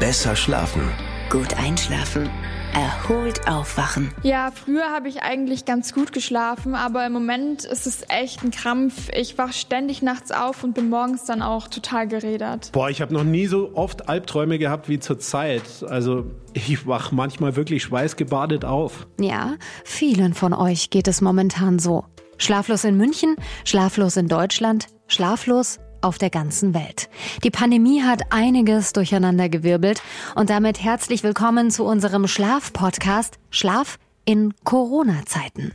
Besser schlafen. Gut einschlafen. Erholt aufwachen. Ja, früher habe ich eigentlich ganz gut geschlafen, aber im Moment ist es echt ein Krampf. Ich wach ständig nachts auf und bin morgens dann auch total gerädert. Boah, ich habe noch nie so oft Albträume gehabt wie zur Zeit. Also ich wach manchmal wirklich schweißgebadet auf. Ja, vielen von euch geht es momentan so. Schlaflos in München, schlaflos in Deutschland, schlaflos auf der ganzen Welt. Die Pandemie hat einiges durcheinandergewirbelt und damit herzlich willkommen zu unserem Schlaf-Podcast Schlaf in Corona-Zeiten.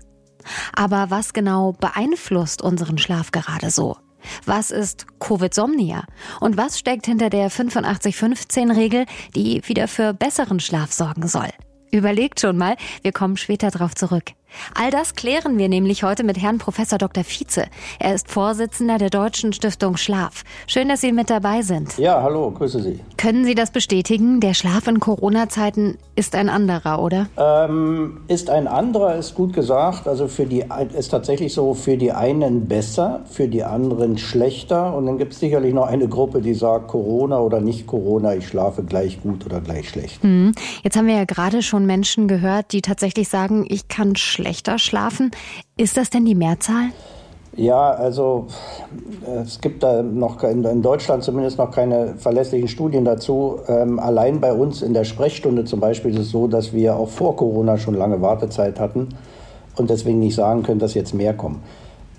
Aber was genau beeinflusst unseren Schlaf gerade so? Was ist Covid-Somnia? Und was steckt hinter der 85-15-Regel, die wieder für besseren Schlaf sorgen soll? Überlegt schon mal, wir kommen später darauf zurück. All das klären wir nämlich heute mit Herrn Professor Dr. Vize. Er ist Vorsitzender der Deutschen Stiftung Schlaf. Schön, dass Sie mit dabei sind. Ja, hallo, grüße Sie. Können Sie das bestätigen? Der Schlaf in Corona-Zeiten ist ein anderer, oder? Ähm, ist ein anderer, ist gut gesagt. Also für die ist tatsächlich so für die einen besser, für die anderen schlechter. Und dann gibt es sicherlich noch eine Gruppe, die sagt Corona oder nicht Corona, ich schlafe gleich gut oder gleich schlecht. Hm. Jetzt haben wir ja gerade schon Menschen gehört, die tatsächlich sagen, ich kann schlecht schlechter schlafen. Ist das denn die Mehrzahl? Ja, also es gibt da noch in Deutschland zumindest noch keine verlässlichen Studien dazu. Ähm, allein bei uns in der Sprechstunde zum Beispiel ist es so, dass wir auch vor Corona schon lange Wartezeit hatten und deswegen nicht sagen können, dass jetzt mehr kommen.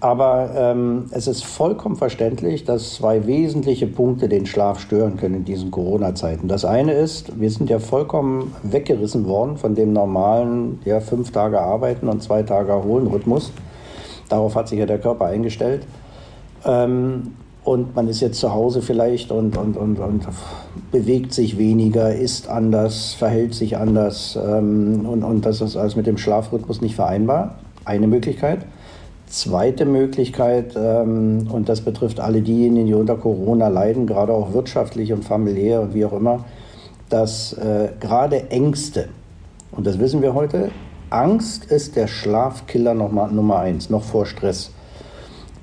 Aber ähm, es ist vollkommen verständlich, dass zwei wesentliche Punkte den Schlaf stören können in diesen Corona-Zeiten. Das eine ist, wir sind ja vollkommen weggerissen worden von dem normalen ja, fünf Tage arbeiten und zwei Tage erholen Rhythmus. Darauf hat sich ja der Körper eingestellt. Ähm, und man ist jetzt zu Hause vielleicht und, und, und, und bewegt sich weniger, isst anders, verhält sich anders. Ähm, und, und das ist alles mit dem Schlafrhythmus nicht vereinbar. Eine Möglichkeit. Zweite Möglichkeit, ähm, und das betrifft alle diejenigen, die unter Corona leiden, gerade auch wirtschaftlich und familiär und wie auch immer, dass äh, gerade Ängste, und das wissen wir heute, Angst ist der Schlafkiller Nummer, Nummer eins, noch vor Stress.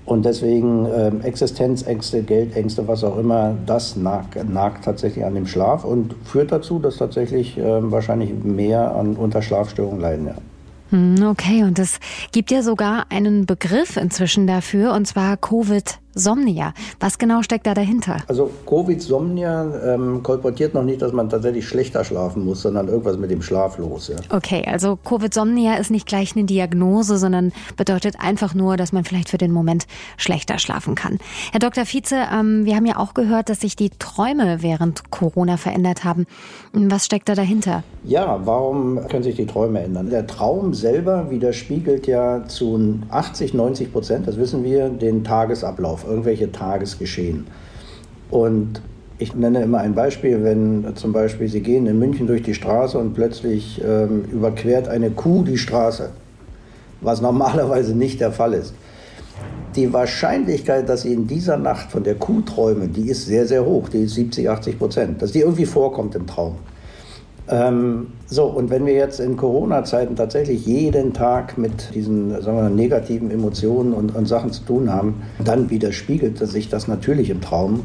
Und deswegen äh, Existenzängste, Geldängste, was auch immer, das nagt, nagt, tatsächlich an dem Schlaf und führt dazu, dass tatsächlich äh, wahrscheinlich mehr an Unterschlafstörungen leiden. Ja. Hm, okay, und es gibt ja sogar einen Begriff inzwischen dafür, und zwar Covid Somnia. Was genau steckt da dahinter? Also Covid-Somnia ähm, kolportiert noch nicht, dass man tatsächlich schlechter schlafen muss, sondern irgendwas mit dem Schlaf los. Ja. Okay, also Covid-Somnia ist nicht gleich eine Diagnose, sondern bedeutet einfach nur, dass man vielleicht für den Moment schlechter schlafen kann. Herr Dr. Vize, ähm, wir haben ja auch gehört, dass sich die Träume während Corona verändert haben. Was steckt da dahinter? Ja, warum können sich die Träume ändern? Der Traum selber widerspiegelt ja zu 80, 90 Prozent, das wissen wir, den Tagesablauf irgendwelche Tagesgeschehen. Und ich nenne immer ein Beispiel, wenn zum Beispiel Sie gehen in München durch die Straße und plötzlich ähm, überquert eine Kuh die Straße, was normalerweise nicht der Fall ist. Die Wahrscheinlichkeit, dass Sie in dieser Nacht von der Kuh träumen, die ist sehr, sehr hoch, die ist 70, 80 Prozent, dass die irgendwie vorkommt im Traum. Ähm, so, und wenn wir jetzt in Corona-Zeiten tatsächlich jeden Tag mit diesen sagen wir, negativen Emotionen und, und, Sachen zu tun haben, dann widerspiegelt sich das natürlich im Traum.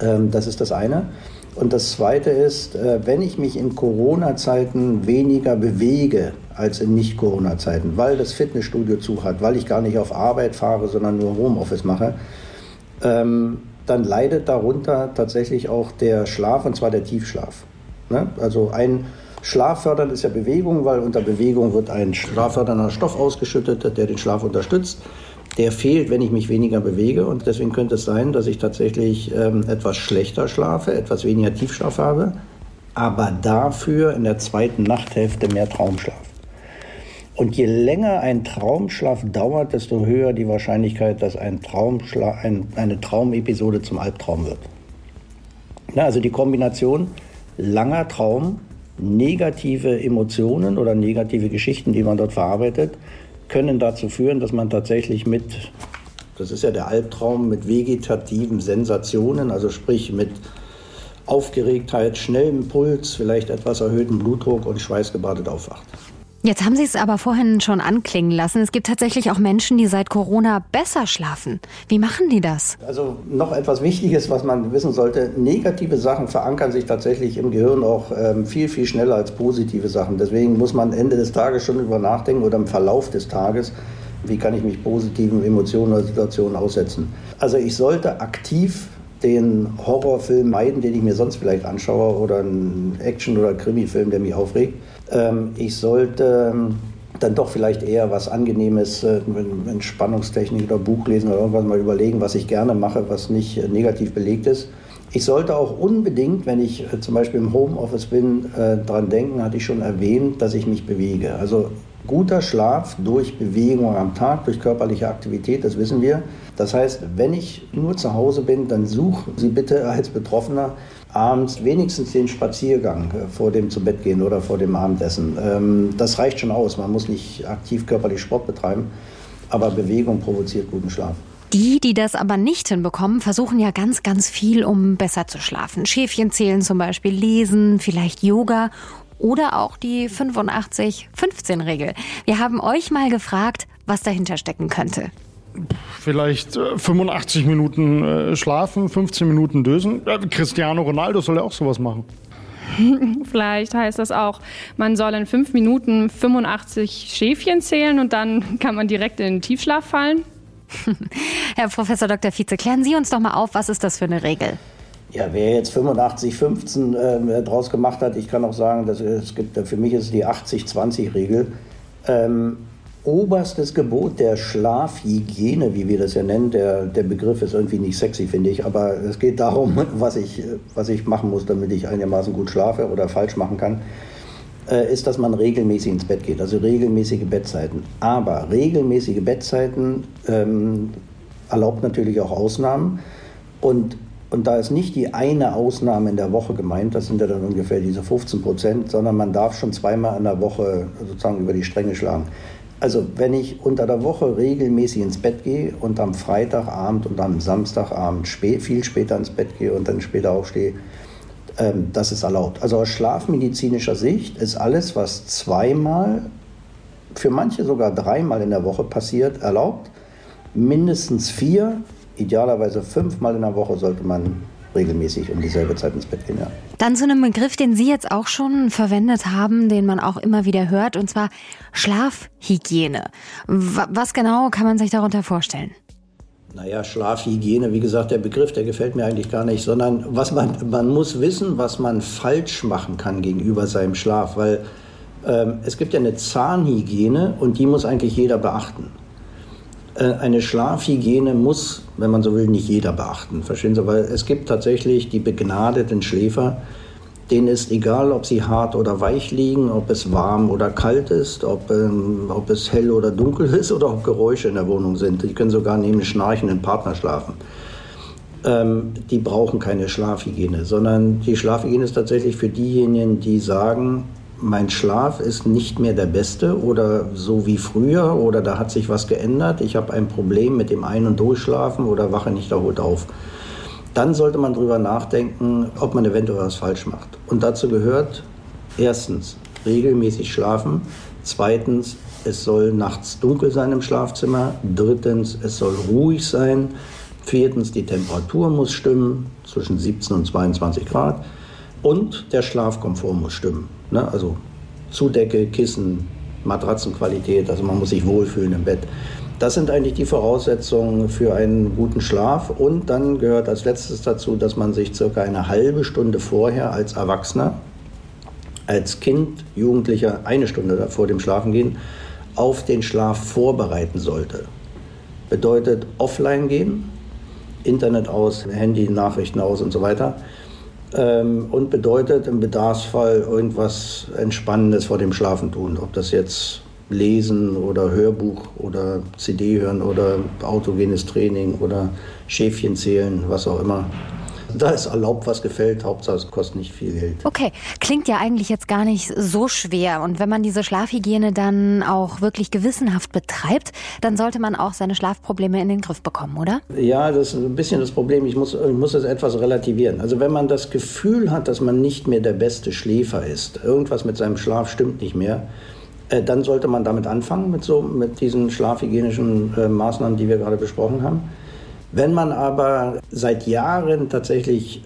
Ähm, das ist das eine. Und das zweite ist, äh, wenn ich mich in Corona-Zeiten weniger bewege als in Nicht-Corona-Zeiten, weil das Fitnessstudio zu hat, weil ich gar nicht auf Arbeit fahre, sondern nur Homeoffice mache, ähm, dann leidet darunter tatsächlich auch der Schlaf, und zwar der Tiefschlaf. Ne? Also ein Schlaffördern ist ja Bewegung, weil unter Bewegung wird ein schlaffördernder Stoff ausgeschüttet, der den Schlaf unterstützt. Der fehlt, wenn ich mich weniger bewege und deswegen könnte es sein, dass ich tatsächlich ähm, etwas schlechter schlafe, etwas weniger Tiefschlaf habe, aber dafür in der zweiten Nachthälfte mehr Traumschlaf. Und je länger ein Traumschlaf dauert, desto höher die Wahrscheinlichkeit, dass ein Traumschla ein, eine Traumepisode zum Albtraum wird. Na, also die Kombination langer Traum, negative Emotionen oder negative Geschichten, die man dort verarbeitet, können dazu führen, dass man tatsächlich mit, das ist ja der Albtraum, mit vegetativen Sensationen, also sprich mit Aufgeregtheit, schnellem Puls, vielleicht etwas erhöhtem Blutdruck und schweißgebadet aufwacht. Jetzt haben Sie es aber vorhin schon anklingen lassen. Es gibt tatsächlich auch Menschen, die seit Corona besser schlafen. Wie machen die das? Also noch etwas Wichtiges, was man wissen sollte. Negative Sachen verankern sich tatsächlich im Gehirn auch ähm, viel, viel schneller als positive Sachen. Deswegen muss man Ende des Tages schon über nachdenken oder im Verlauf des Tages, wie kann ich mich positiven Emotionen oder Situationen aussetzen. Also ich sollte aktiv den Horrorfilm meiden, den ich mir sonst vielleicht anschaue, oder einen Action- oder Krimi-Film, der mich aufregt. Ähm, ich sollte ähm, dann doch vielleicht eher was Angenehmes, äh, Entspannungstechnik oder Buch lesen oder irgendwas mal überlegen, was ich gerne mache, was nicht äh, negativ belegt ist. Ich sollte auch unbedingt, wenn ich äh, zum Beispiel im Homeoffice bin, daran denken, hatte ich schon erwähnt, dass ich mich bewege. Also guter Schlaf durch Bewegung am Tag, durch körperliche Aktivität, das wissen wir. Das heißt, wenn ich nur zu Hause bin, dann suchen Sie bitte als Betroffener abends wenigstens den Spaziergang äh, vor dem zu Bett gehen oder vor dem Abendessen. Ähm, das reicht schon aus. Man muss nicht aktiv körperlich Sport betreiben, aber Bewegung provoziert guten Schlaf. Die, die das aber nicht hinbekommen, versuchen ja ganz, ganz viel, um besser zu schlafen. Schäfchen zählen zum Beispiel, lesen, vielleicht Yoga oder auch die 85-15-Regel. Wir haben euch mal gefragt, was dahinter stecken könnte. Vielleicht äh, 85 Minuten äh, schlafen, 15 Minuten dösen. Äh, Cristiano Ronaldo soll ja auch sowas machen. Vielleicht heißt das auch, man soll in fünf Minuten 85 Schäfchen zählen und dann kann man direkt in den Tiefschlaf fallen. Herr Professor Dr. Vize, klären Sie uns doch mal auf, was ist das für eine Regel? Ja, wer jetzt 85, 15 äh, draus gemacht hat, ich kann auch sagen, dass es gibt, für mich ist die 80-20-Regel. Ähm, oberstes Gebot der Schlafhygiene, wie wir das ja nennen. Der, der Begriff ist irgendwie nicht sexy, finde ich, aber es geht darum, was ich, was ich machen muss, damit ich einigermaßen gut schlafe oder falsch machen kann, äh, ist, dass man regelmäßig ins Bett geht, also regelmäßige Bettzeiten. Aber regelmäßige Bettzeiten ähm, erlaubt natürlich auch Ausnahmen und und da ist nicht die eine Ausnahme in der Woche gemeint, das sind ja dann ungefähr diese 15 Prozent, sondern man darf schon zweimal in der Woche sozusagen über die Stränge schlagen. Also wenn ich unter der Woche regelmäßig ins Bett gehe und am Freitagabend und am Samstagabend spät, viel später ins Bett gehe und dann später aufstehe, ähm, das ist erlaubt. Also aus schlafmedizinischer Sicht ist alles, was zweimal, für manche sogar dreimal in der Woche passiert, erlaubt. Mindestens vier idealerweise fünfmal in der Woche sollte man regelmäßig um dieselbe Zeit ins Bett gehen. Ja. Dann zu einem Begriff, den Sie jetzt auch schon verwendet haben, den man auch immer wieder hört, und zwar Schlafhygiene. Was genau kann man sich darunter vorstellen? Naja, Schlafhygiene, wie gesagt, der Begriff, der gefällt mir eigentlich gar nicht, sondern was man, man muss wissen, was man falsch machen kann gegenüber seinem Schlaf, weil ähm, es gibt ja eine Zahnhygiene und die muss eigentlich jeder beachten. Äh, eine Schlafhygiene muss, wenn man so will, nicht jeder beachten. Verstehen Sie? Weil es gibt tatsächlich die begnadeten Schläfer, denen ist egal, ob sie hart oder weich liegen, ob es warm oder kalt ist, ob, ähm, ob es hell oder dunkel ist oder ob Geräusche in der Wohnung sind. Die können sogar neben schnarchenden Partner schlafen. Ähm, die brauchen keine Schlafhygiene, sondern die Schlafhygiene ist tatsächlich für diejenigen, die sagen, mein Schlaf ist nicht mehr der beste oder so wie früher oder da hat sich was geändert, ich habe ein Problem mit dem Ein- und Durchschlafen oder wache nicht erholt auf. Dann sollte man darüber nachdenken, ob man eventuell was falsch macht. Und dazu gehört erstens regelmäßig schlafen, zweitens es soll nachts dunkel sein im Schlafzimmer, drittens es soll ruhig sein, viertens die Temperatur muss stimmen zwischen 17 und 22 Grad und der Schlafkomfort muss stimmen. Ne? Also Zudecke, Kissen, Matratzenqualität, also man muss sich wohlfühlen im Bett. Das sind eigentlich die Voraussetzungen für einen guten Schlaf. Und dann gehört als letztes dazu, dass man sich circa eine halbe Stunde vorher als Erwachsener, als Kind, Jugendlicher eine Stunde vor dem Schlafengehen auf den Schlaf vorbereiten sollte. Bedeutet offline gehen, Internet aus, Handy, Nachrichten aus und so weiter ähm, und bedeutet im Bedarfsfall irgendwas Entspannendes vor dem Schlafen tun. Ob das jetzt Lesen oder Hörbuch oder CD hören oder autogenes Training oder Schäfchen zählen, was auch immer. Da ist erlaubt, was gefällt. Hauptsache, es kostet nicht viel Geld. Okay, klingt ja eigentlich jetzt gar nicht so schwer. Und wenn man diese Schlafhygiene dann auch wirklich gewissenhaft betreibt, dann sollte man auch seine Schlafprobleme in den Griff bekommen, oder? Ja, das ist ein bisschen das Problem. Ich muss, ich muss das etwas relativieren. Also wenn man das Gefühl hat, dass man nicht mehr der beste Schläfer ist, irgendwas mit seinem Schlaf stimmt nicht mehr, äh, dann sollte man damit anfangen, mit, so, mit diesen schlafhygienischen äh, Maßnahmen, die wir gerade besprochen haben. Wenn man aber seit Jahren tatsächlich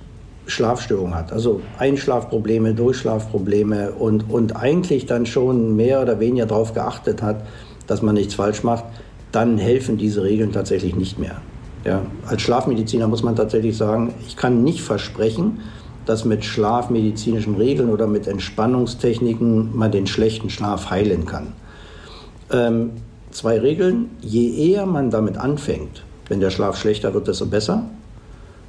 Schlafstörungen hat, also Einschlafprobleme, Durchschlafprobleme und, und eigentlich dann schon mehr oder weniger darauf geachtet hat, dass man nichts falsch macht, dann helfen diese Regeln tatsächlich nicht mehr. Ja, als Schlafmediziner muss man tatsächlich sagen, ich kann nicht versprechen, dass mit schlafmedizinischen Regeln oder mit Entspannungstechniken man den schlechten Schlaf heilen kann. Ähm, zwei Regeln, je eher man damit anfängt, wenn der Schlaf schlechter wird, desto besser.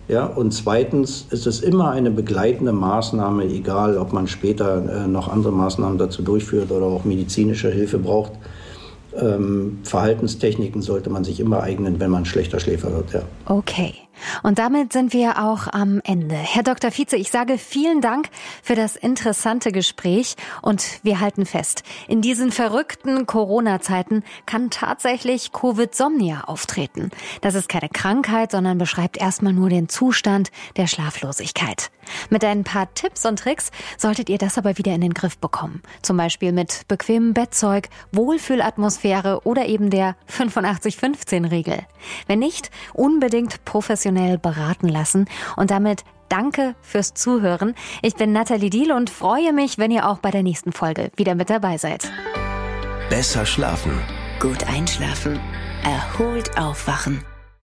Ja, und zweitens ist es immer eine begleitende Maßnahme, egal ob man später äh, noch andere Maßnahmen dazu durchführt oder auch medizinische Hilfe braucht ähm, Verhaltenstechniken sollte man sich immer eignen, wenn man schlechter Schläfer wird. Ja. Okay. Und damit sind wir auch am Ende. Herr Dr. Vize, ich sage vielen Dank für das interessante Gespräch und wir halten fest, in diesen verrückten Corona-Zeiten kann tatsächlich Covid-Somnia auftreten. Das ist keine Krankheit, sondern beschreibt erstmal nur den Zustand der Schlaflosigkeit. Mit ein paar Tipps und Tricks solltet ihr das aber wieder in den Griff bekommen. Zum Beispiel mit bequemem Bettzeug, Wohlfühlatmosphäre oder eben der 85-15-Regel. Wenn nicht, unbedingt professionell professionell beraten lassen. Und damit danke fürs Zuhören. Ich bin Nathalie Diel und freue mich, wenn ihr auch bei der nächsten Folge wieder mit dabei seid. Besser schlafen. Gut einschlafen. Erholt aufwachen.